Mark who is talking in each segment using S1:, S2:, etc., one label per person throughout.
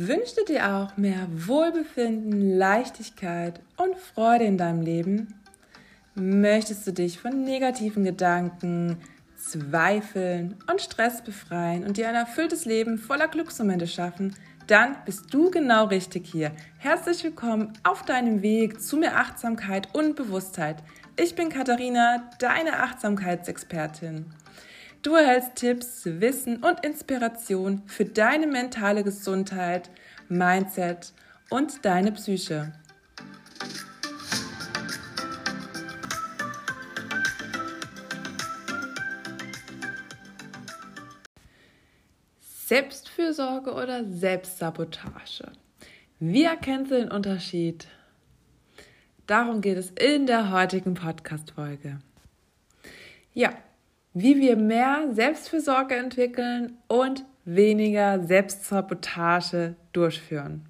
S1: Wünschst du dir auch mehr Wohlbefinden, Leichtigkeit und Freude in deinem Leben? Möchtest du dich von negativen Gedanken, Zweifeln und Stress befreien und dir ein erfülltes Leben voller Glücksmomente schaffen? Dann bist du genau richtig hier. Herzlich willkommen auf deinem Weg zu mehr Achtsamkeit und Bewusstheit. Ich bin Katharina, deine Achtsamkeitsexpertin. Du erhältst Tipps, Wissen und Inspiration für deine mentale Gesundheit, Mindset und deine Psyche. Selbstfürsorge oder Selbstsabotage? Wie erkennst du den Unterschied? Darum geht es in der heutigen Podcast-Folge. Ja, wie wir mehr Selbstfürsorge entwickeln und weniger Selbstsabotage durchführen.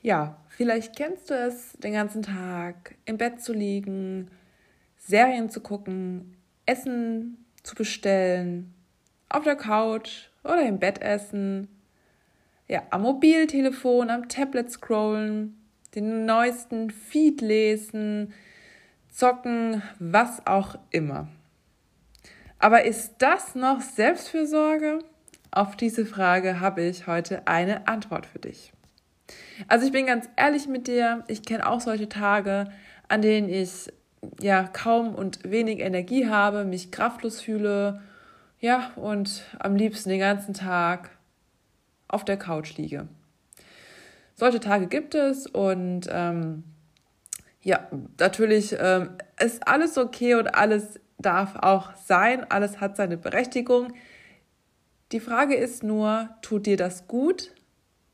S1: Ja, vielleicht kennst du es, den ganzen Tag im Bett zu liegen, Serien zu gucken, Essen zu bestellen, auf der Couch oder im Bett essen, ja, am Mobiltelefon, am Tablet scrollen, den neuesten Feed lesen, zocken, was auch immer. Aber ist das noch Selbstfürsorge? Auf diese Frage habe ich heute eine Antwort für dich. Also ich bin ganz ehrlich mit dir, ich kenne auch solche Tage, an denen ich ja kaum und wenig Energie habe, mich kraftlos fühle, ja, und am liebsten den ganzen Tag auf der Couch liege. Solche Tage gibt es und ähm, ja, natürlich ähm, ist alles okay und alles darf auch sein, alles hat seine Berechtigung. Die Frage ist nur, tut dir das gut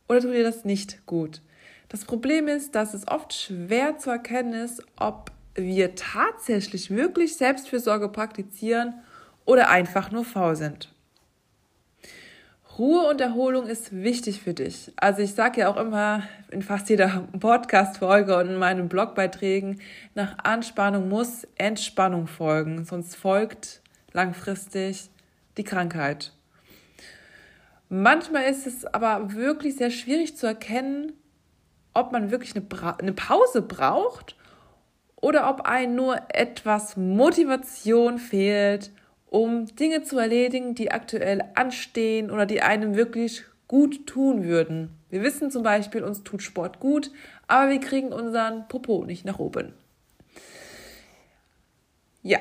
S1: oder tut dir das nicht gut? Das Problem ist, dass es oft schwer zu erkennen ist, ob wir tatsächlich wirklich Selbstfürsorge praktizieren oder einfach nur faul sind. Ruhe und Erholung ist wichtig für dich. Also ich sage ja auch immer in fast jeder Podcast-Folge und in meinen Blogbeiträgen, nach Anspannung muss Entspannung folgen, sonst folgt langfristig die Krankheit. Manchmal ist es aber wirklich sehr schwierig zu erkennen, ob man wirklich eine, Bra eine Pause braucht oder ob einem nur etwas Motivation fehlt, um Dinge zu erledigen, die aktuell anstehen oder die einem wirklich gut tun würden. Wir wissen zum Beispiel, uns tut Sport gut, aber wir kriegen unseren Popo nicht nach oben. Ja,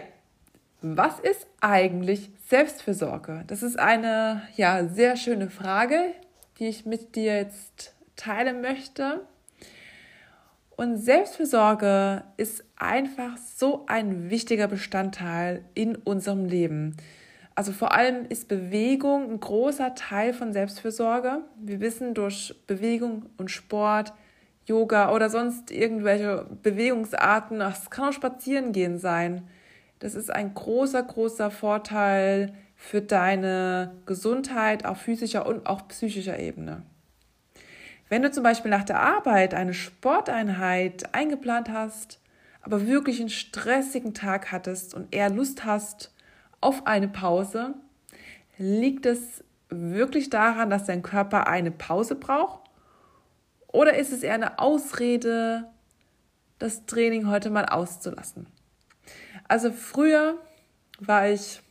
S1: was ist eigentlich Selbstfürsorge? Das ist eine ja, sehr schöne Frage, die ich mit dir jetzt teilen möchte. Und Selbstfürsorge ist einfach so ein wichtiger Bestandteil in unserem Leben. Also vor allem ist Bewegung ein großer Teil von Selbstfürsorge. Wir wissen durch Bewegung und Sport, Yoga oder sonst irgendwelche Bewegungsarten, es kann auch spazieren gehen sein. Das ist ein großer, großer Vorteil für deine Gesundheit auf physischer und auch psychischer Ebene. Wenn du zum Beispiel nach der Arbeit eine Sporteinheit eingeplant hast, aber wirklich einen stressigen Tag hattest und eher Lust hast auf eine Pause, liegt es wirklich daran, dass dein Körper eine Pause braucht? Oder ist es eher eine Ausrede, das Training heute mal auszulassen? Also früher war ich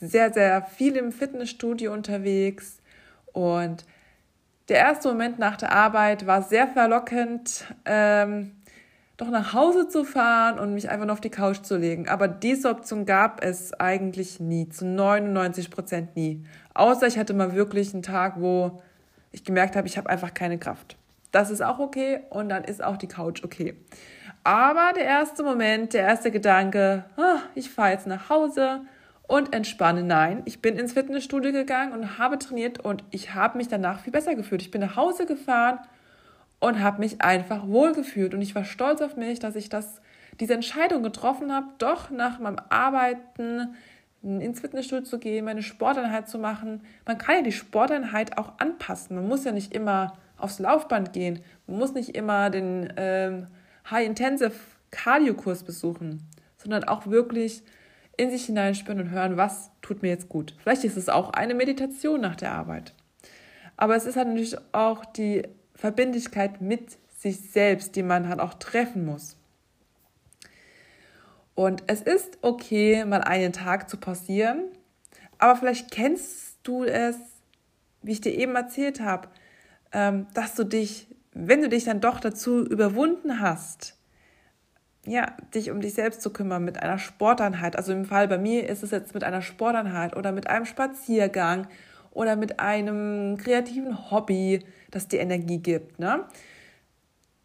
S1: sehr, sehr viel im Fitnessstudio unterwegs und der erste Moment nach der Arbeit war sehr verlockend, ähm, doch nach Hause zu fahren und mich einfach nur auf die Couch zu legen. Aber diese Option gab es eigentlich nie, zu 99 Prozent nie. Außer ich hatte mal wirklich einen Tag, wo ich gemerkt habe, ich habe einfach keine Kraft. Das ist auch okay und dann ist auch die Couch okay. Aber der erste Moment, der erste Gedanke, ah, ich fahre jetzt nach Hause und entspanne. Nein, ich bin ins Fitnessstudio gegangen und habe trainiert und ich habe mich danach viel besser gefühlt. Ich bin nach Hause gefahren und habe mich einfach wohlgefühlt und ich war stolz auf mich, dass ich das, diese Entscheidung getroffen habe, doch nach meinem Arbeiten ins Fitnessstudio zu gehen, meine Sporteinheit zu machen. Man kann ja die Sporteinheit auch anpassen. Man muss ja nicht immer aufs Laufband gehen. Man muss nicht immer den ähm, High-Intensive Cardio-Kurs besuchen, sondern auch wirklich in sich hineinspüren und hören, was tut mir jetzt gut. Vielleicht ist es auch eine Meditation nach der Arbeit. Aber es ist halt natürlich auch die Verbindlichkeit mit sich selbst, die man halt auch treffen muss. Und es ist okay, mal einen Tag zu passieren, aber vielleicht kennst du es, wie ich dir eben erzählt habe, ähm, dass du dich, wenn du dich dann doch dazu überwunden hast, ja, dich um dich selbst zu kümmern mit einer Sporteinheit. Also im Fall bei mir ist es jetzt mit einer Sporteinheit oder mit einem Spaziergang oder mit einem kreativen Hobby, das dir Energie gibt. Ne?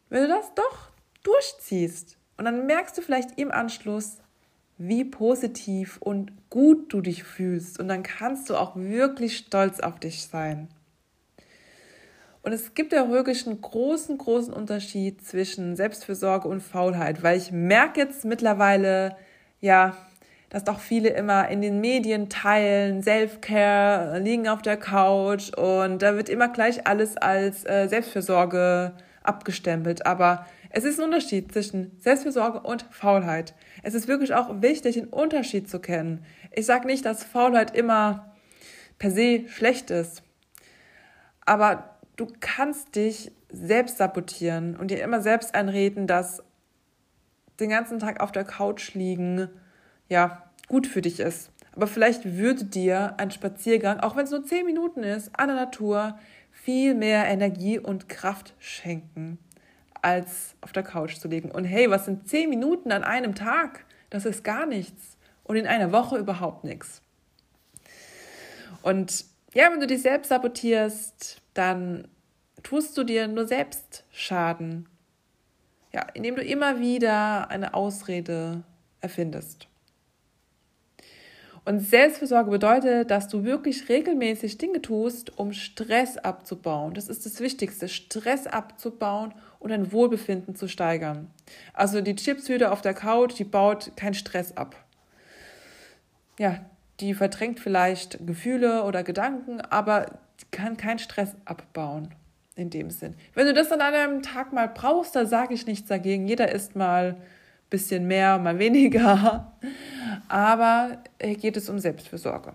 S1: Wenn du das doch durchziehst und dann merkst du vielleicht im Anschluss, wie positiv und gut du dich fühlst und dann kannst du auch wirklich stolz auf dich sein. Und es gibt ja wirklich einen großen, großen Unterschied zwischen Selbstfürsorge und Faulheit, weil ich merke jetzt mittlerweile, ja, dass doch viele immer in den Medien teilen, Self-Care, liegen auf der Couch und da wird immer gleich alles als äh, Selbstfürsorge abgestempelt. Aber es ist ein Unterschied zwischen Selbstfürsorge und Faulheit. Es ist wirklich auch wichtig, den Unterschied zu kennen. Ich sage nicht, dass Faulheit immer per se schlecht ist. Aber du kannst dich selbst sabotieren und dir immer selbst einreden, dass den ganzen Tag auf der Couch liegen, ja, gut für dich ist. Aber vielleicht würde dir ein Spaziergang, auch wenn es nur zehn Minuten ist, an der Natur, viel mehr Energie und Kraft schenken, als auf der Couch zu liegen. Und hey, was sind zehn Minuten an einem Tag? Das ist gar nichts. Und in einer Woche überhaupt nichts. Und ja, wenn du dich selbst sabotierst, dann tust du dir nur selbst Schaden. Ja, indem du immer wieder eine Ausrede erfindest. Und Selbstversorge bedeutet, dass du wirklich regelmäßig Dinge tust, um Stress abzubauen. Das ist das Wichtigste, Stress abzubauen und dein Wohlbefinden zu steigern. Also die Chipshüte auf der Couch, die baut keinen Stress ab. Ja, die verdrängt vielleicht Gefühle oder Gedanken, aber kann keinen Stress abbauen in dem Sinn. Wenn du das an einem Tag mal brauchst, da sage ich nichts dagegen. Jeder isst mal ein bisschen mehr, mal weniger. Aber hier geht es um Selbstfürsorge.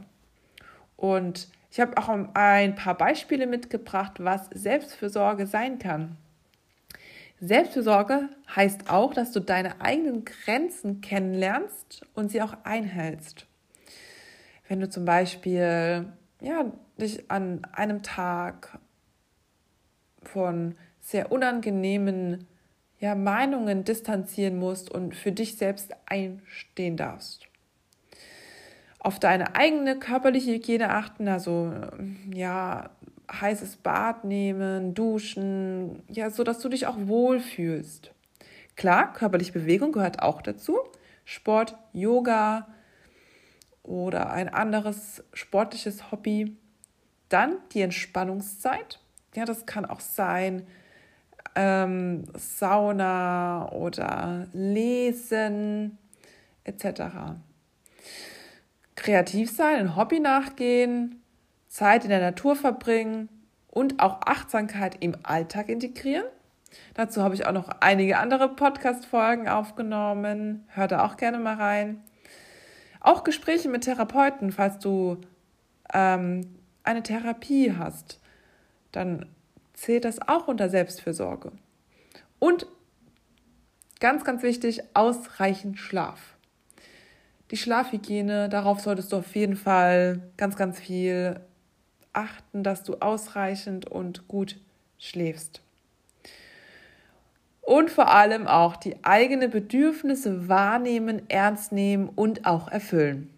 S1: Und ich habe auch ein paar Beispiele mitgebracht, was Selbstfürsorge sein kann. Selbstfürsorge heißt auch, dass du deine eigenen Grenzen kennenlernst und sie auch einhältst. Wenn du zum Beispiel ja, dich an einem Tag von sehr unangenehmen ja, Meinungen distanzieren musst und für dich selbst einstehen darfst. Auf deine eigene körperliche Hygiene achten, also ja, heißes Bad nehmen, duschen, ja, so dass du dich auch wohlfühlst. Klar, körperliche Bewegung gehört auch dazu. Sport, Yoga oder ein anderes sportliches Hobby. Dann die Entspannungszeit. Ja, das kann auch sein ähm, Sauna oder Lesen etc. Kreativ sein, ein Hobby nachgehen, Zeit in der Natur verbringen und auch Achtsamkeit im Alltag integrieren. Dazu habe ich auch noch einige andere Podcast-Folgen aufgenommen. Hör da auch gerne mal rein. Auch Gespräche mit Therapeuten, falls du ähm, eine Therapie hast dann zählt das auch unter Selbstfürsorge. Und ganz, ganz wichtig, ausreichend Schlaf. Die Schlafhygiene, darauf solltest du auf jeden Fall ganz, ganz viel achten, dass du ausreichend und gut schläfst. Und vor allem auch die eigenen Bedürfnisse wahrnehmen, ernst nehmen und auch erfüllen.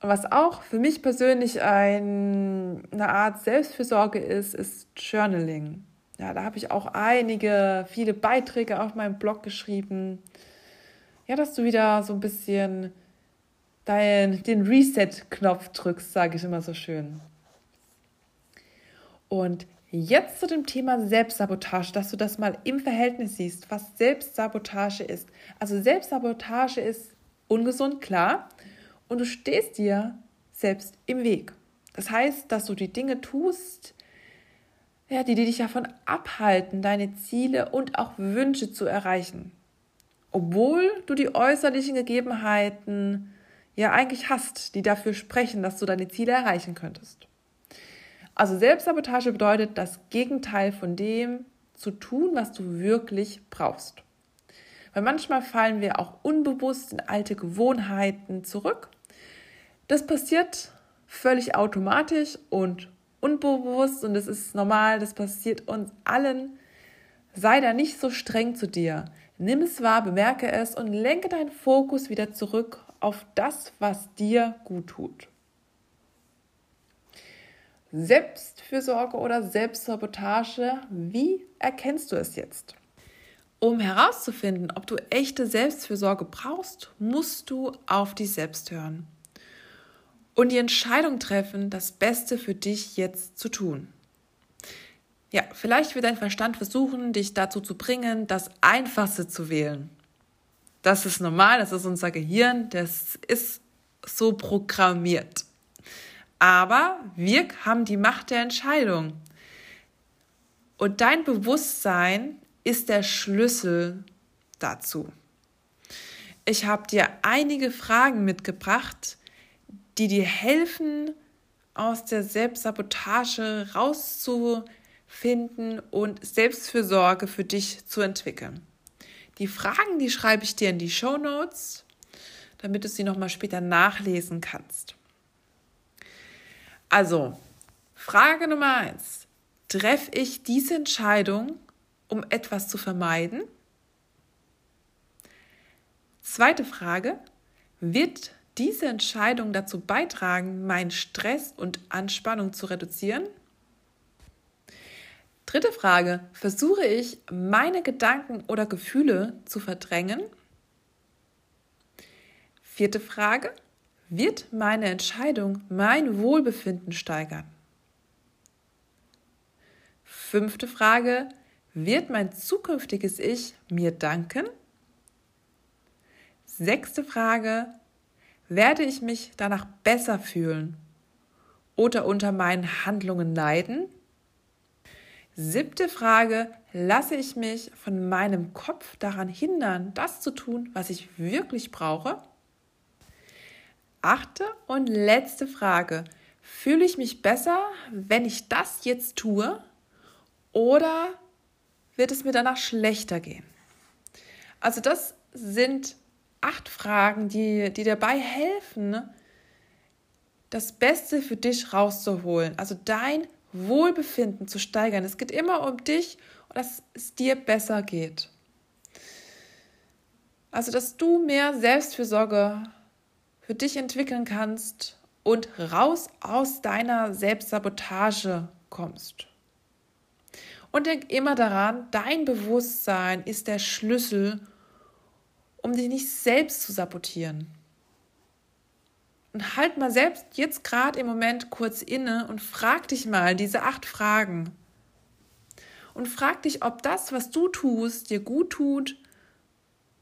S1: Und was auch für mich persönlich ein, eine Art Selbstfürsorge ist, ist Journaling. Ja, da habe ich auch einige, viele Beiträge auf meinem Blog geschrieben. Ja, dass du wieder so ein bisschen dein, den Reset-Knopf drückst, sage ich immer so schön. Und jetzt zu dem Thema Selbstsabotage, dass du das mal im Verhältnis siehst, was Selbstsabotage ist. Also Selbstsabotage ist ungesund, klar und du stehst dir selbst im Weg. Das heißt, dass du die Dinge tust, ja, die, die dich davon abhalten, deine Ziele und auch Wünsche zu erreichen. Obwohl du die äußerlichen Gegebenheiten ja eigentlich hast, die dafür sprechen, dass du deine Ziele erreichen könntest. Also Selbstsabotage bedeutet das Gegenteil von dem zu tun, was du wirklich brauchst. Weil manchmal fallen wir auch unbewusst in alte Gewohnheiten zurück. Das passiert völlig automatisch und unbewusst und das ist normal, das passiert uns allen. Sei da nicht so streng zu dir. Nimm es wahr, bemerke es und lenke deinen Fokus wieder zurück auf das, was dir gut tut. Selbstfürsorge oder Selbstsabotage, wie erkennst du es jetzt? Um herauszufinden, ob du echte Selbstfürsorge brauchst, musst du auf dich selbst hören und die Entscheidung treffen, das Beste für dich jetzt zu tun. Ja, vielleicht wird dein Verstand versuchen, dich dazu zu bringen, das Einfachste zu wählen. Das ist normal, das ist unser Gehirn, das ist so programmiert. Aber wir haben die Macht der Entscheidung. Und dein Bewusstsein ist der Schlüssel dazu. Ich habe dir einige Fragen mitgebracht, die dir helfen, aus der Selbstsabotage rauszufinden und Selbstfürsorge für dich zu entwickeln. Die Fragen, die schreibe ich dir in die Show Notes, damit du sie nochmal später nachlesen kannst. Also, Frage Nummer eins. Treffe ich diese Entscheidung, um etwas zu vermeiden? Zweite Frage. Wird diese Entscheidung dazu beitragen, meinen Stress und Anspannung zu reduzieren? Dritte Frage. Versuche ich, meine Gedanken oder Gefühle zu verdrängen? Vierte Frage. Wird meine Entscheidung mein Wohlbefinden steigern? Fünfte Frage. Wird mein zukünftiges Ich mir danken? Sechste Frage. Werde ich mich danach besser fühlen oder unter meinen Handlungen leiden? Siebte Frage, lasse ich mich von meinem Kopf daran hindern, das zu tun, was ich wirklich brauche? Achte und letzte Frage, fühle ich mich besser, wenn ich das jetzt tue oder wird es mir danach schlechter gehen? Also das sind acht Fragen, die, die dabei helfen, das Beste für dich rauszuholen. Also dein Wohlbefinden zu steigern. Es geht immer um dich und dass es dir besser geht. Also, dass du mehr Selbstfürsorge für dich entwickeln kannst und raus aus deiner Selbstsabotage kommst. Und denk immer daran, dein Bewusstsein ist der Schlüssel, um dich nicht selbst zu sabotieren. Und halt mal selbst jetzt gerade im Moment kurz inne und frag dich mal diese acht Fragen. Und frag dich, ob das, was du tust, dir gut tut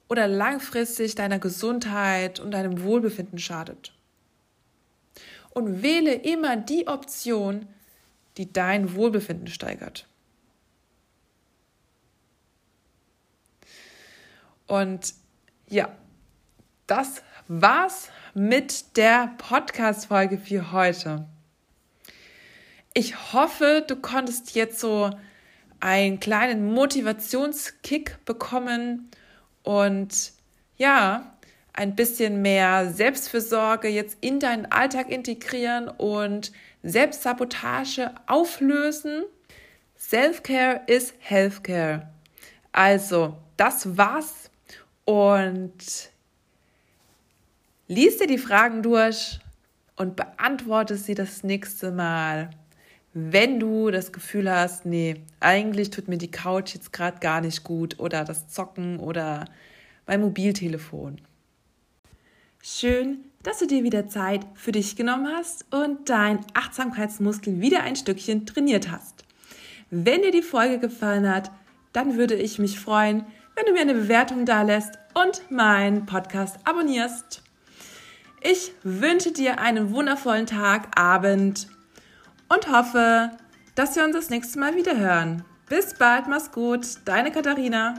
S1: oder langfristig deiner Gesundheit und deinem Wohlbefinden schadet. Und wähle immer die Option, die dein Wohlbefinden steigert. Und ja, das war's mit der Podcast-Folge für heute. Ich hoffe, du konntest jetzt so einen kleinen Motivationskick bekommen und ja, ein bisschen mehr Selbstfürsorge jetzt in deinen Alltag integrieren und Selbstsabotage auflösen. Self-Care ist Healthcare. Also, das war's und Lies dir die Fragen durch und beantworte sie das nächste Mal, wenn du das Gefühl hast, nee, eigentlich tut mir die Couch jetzt gerade gar nicht gut oder das Zocken oder mein Mobiltelefon. Schön, dass du dir wieder Zeit für dich genommen hast und dein Achtsamkeitsmuskel wieder ein Stückchen trainiert hast. Wenn dir die Folge gefallen hat, dann würde ich mich freuen, wenn du mir eine Bewertung da lässt und meinen Podcast abonnierst. Ich wünsche dir einen wundervollen Tag, Abend und hoffe, dass wir uns das nächste Mal wieder hören. Bis bald, mach's gut, deine Katharina.